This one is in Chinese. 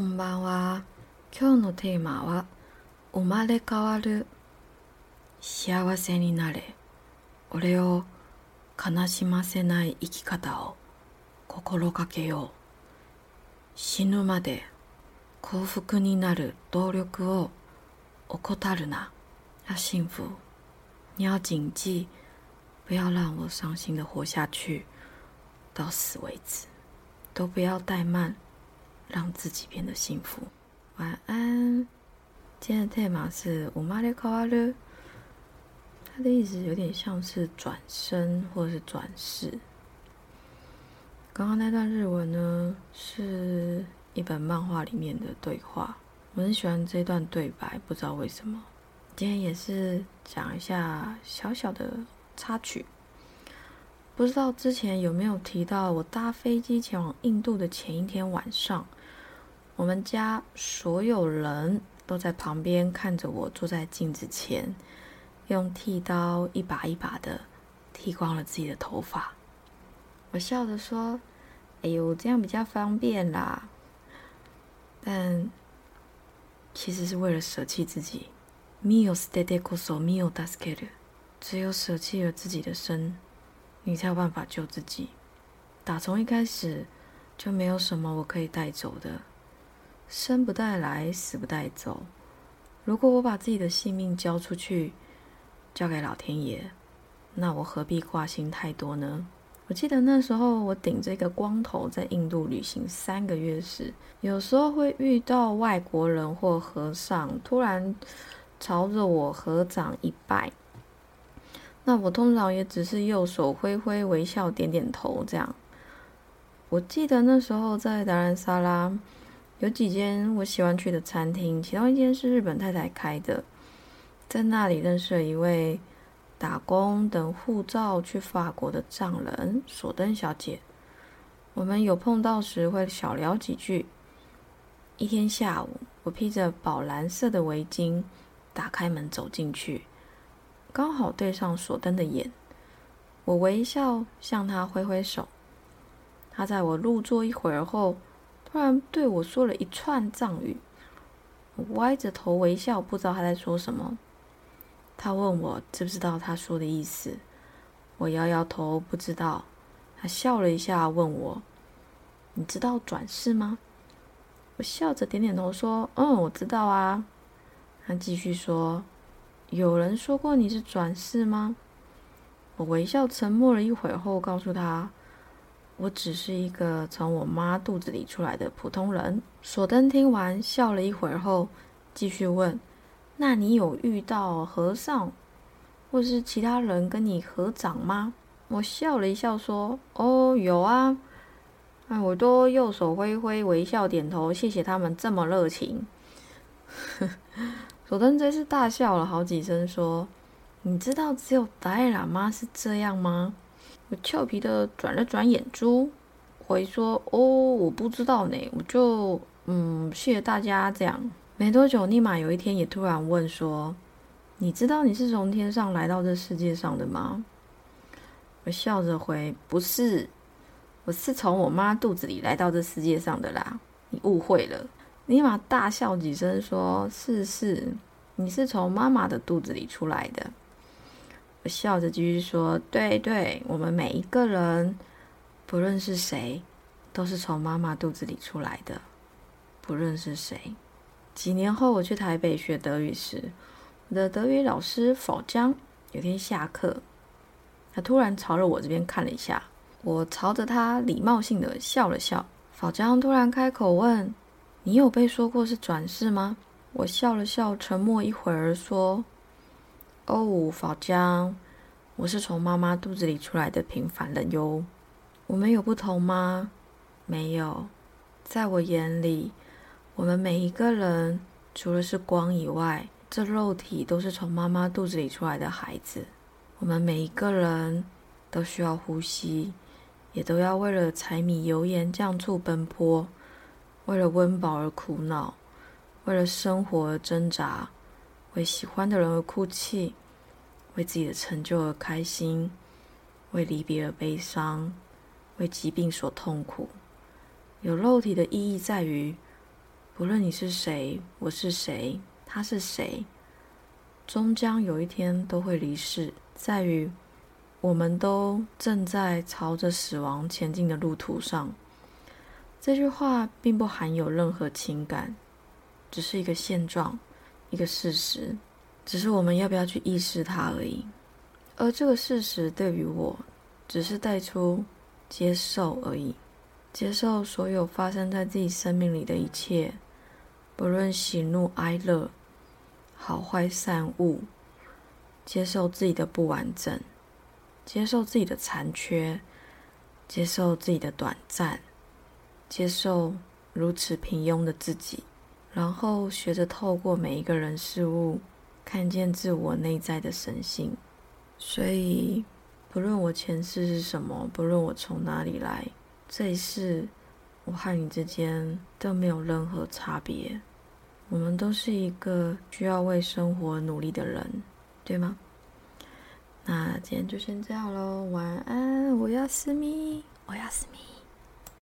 こんばんは。今日のテーマは生まれ変わる。幸せになれ。俺を悲しませない生き方を心がけよう。死ぬまで幸福になる努力を怠るな。要幸福，你要谨记，不要让我伤心的活下去，到死为止，都不要怠慢，让自己变得幸福。晚安。今天的 tema 是“我妈的卡瓦勒”，它的意思有点像是转身或是转世。刚刚那段日文呢，是一本漫画里面的对话，我很喜欢这段对白，不知道为什么。今天也是讲一下小小的插曲，不知道之前有没有提到，我搭飞机前往印度的前一天晚上，我们家所有人都在旁边看着我坐在镜子前，用剃刀一把一把的剃光了自己的头发。我笑着说：“哎呦，这样比较方便啦。”但其实是为了舍弃自己。身を捨ててこそ身を助ける。只有舍弃了自己的身，你才有办法救自己。打从一开始就没有什么我可以带走的， 生不带来，死不带走。如果我把自己的性命交出去，交给老天爷，那我何必挂心太多呢？我记得那时候我顶着一个光头在印度旅行三个月时，有时候会遇到外国人或和尚，突然。朝着我合掌一拜，那我通常也只是右手挥挥微笑点点头这样。我记得那时候在达兰萨拉有几间我喜欢去的餐厅，其中一间是日本太太开的，在那里认识了一位打工等护照去法国的丈人索登小姐。我们有碰到时会小聊几句。一天下午，我披着宝蓝色的围巾。打开门走进去，刚好对上索登的眼。我微笑向他挥挥手。他在我入座一会儿后，突然对我说了一串藏语。我歪着头微笑，不知道他在说什么。他问我知不知道他说的意思。我摇摇头，不知道。他笑了一下，问我：“你知道转世吗？”我笑着点点头，说：“嗯，我知道啊。”他继续说：“有人说过你是转世吗？”我微笑沉默了一会后，告诉他：“我只是一个从我妈肚子里出来的普通人。”索登听完笑了一会儿后，继续问：“那你有遇到和尚或是其他人跟你合掌吗？”我笑了一笑说：“哦，有啊，哎，我都右手挥挥，微笑点头，谢谢他们这么热情。”佐登这次大笑了好几声，说：“你知道只有达赖喇嘛是这样吗？”我俏皮的转了转眼珠，回说：“哦，我不知道呢，我就嗯，谢谢大家。”这样没多久，尼玛有一天也突然问说：“你知道你是从天上来到这世界上的吗？”我笑着回：“不是，我是从我妈肚子里来到这世界上的啦，你误会了。”尼玛大笑几声，说：“是是，你是从妈妈的肚子里出来的。”我笑着继续说：“对对，我们每一个人，不论是谁，都是从妈妈肚子里出来的。不论是谁。”几年后，我去台北学德语时，我的德语老师否江有天下课，他突然朝着我这边看了一下，我朝着他礼貌性的笑了笑。否江突然开口问。你有被说过是转世吗？我笑了笑，沉默一会儿，说：“哦，法江，我是从妈妈肚子里出来的平凡人哟。我们有不同吗？没有，在我眼里，我们每一个人除了是光以外，这肉体都是从妈妈肚子里出来的孩子。我们每一个人都需要呼吸，也都要为了柴米油盐酱醋奔波。”为了温饱而苦恼，为了生活而挣扎，为喜欢的人而哭泣，为自己的成就而开心，为离别而悲伤，为疾病所痛苦。有肉体的意义在于，不论你是谁，我是谁，他是谁，终将有一天都会离世。在于，我们都正在朝着死亡前进的路途上。这句话并不含有任何情感，只是一个现状，一个事实，只是我们要不要去意识它而已。而这个事实对于我，只是带出接受而已，接受所有发生在自己生命里的一切，不论喜怒哀乐、好坏善恶，接受自己的不完整，接受自己的残缺，接受自己的短暂。接受如此平庸的自己，然后学着透过每一个人事物，看见自我内在的神性。所以，不论我前世是什么，不论我从哪里来，这一世我和你之间都没有任何差别。我们都是一个需要为生活努力的人，对吗？那今天就先这样喽，晚安，我要思密，我要思密。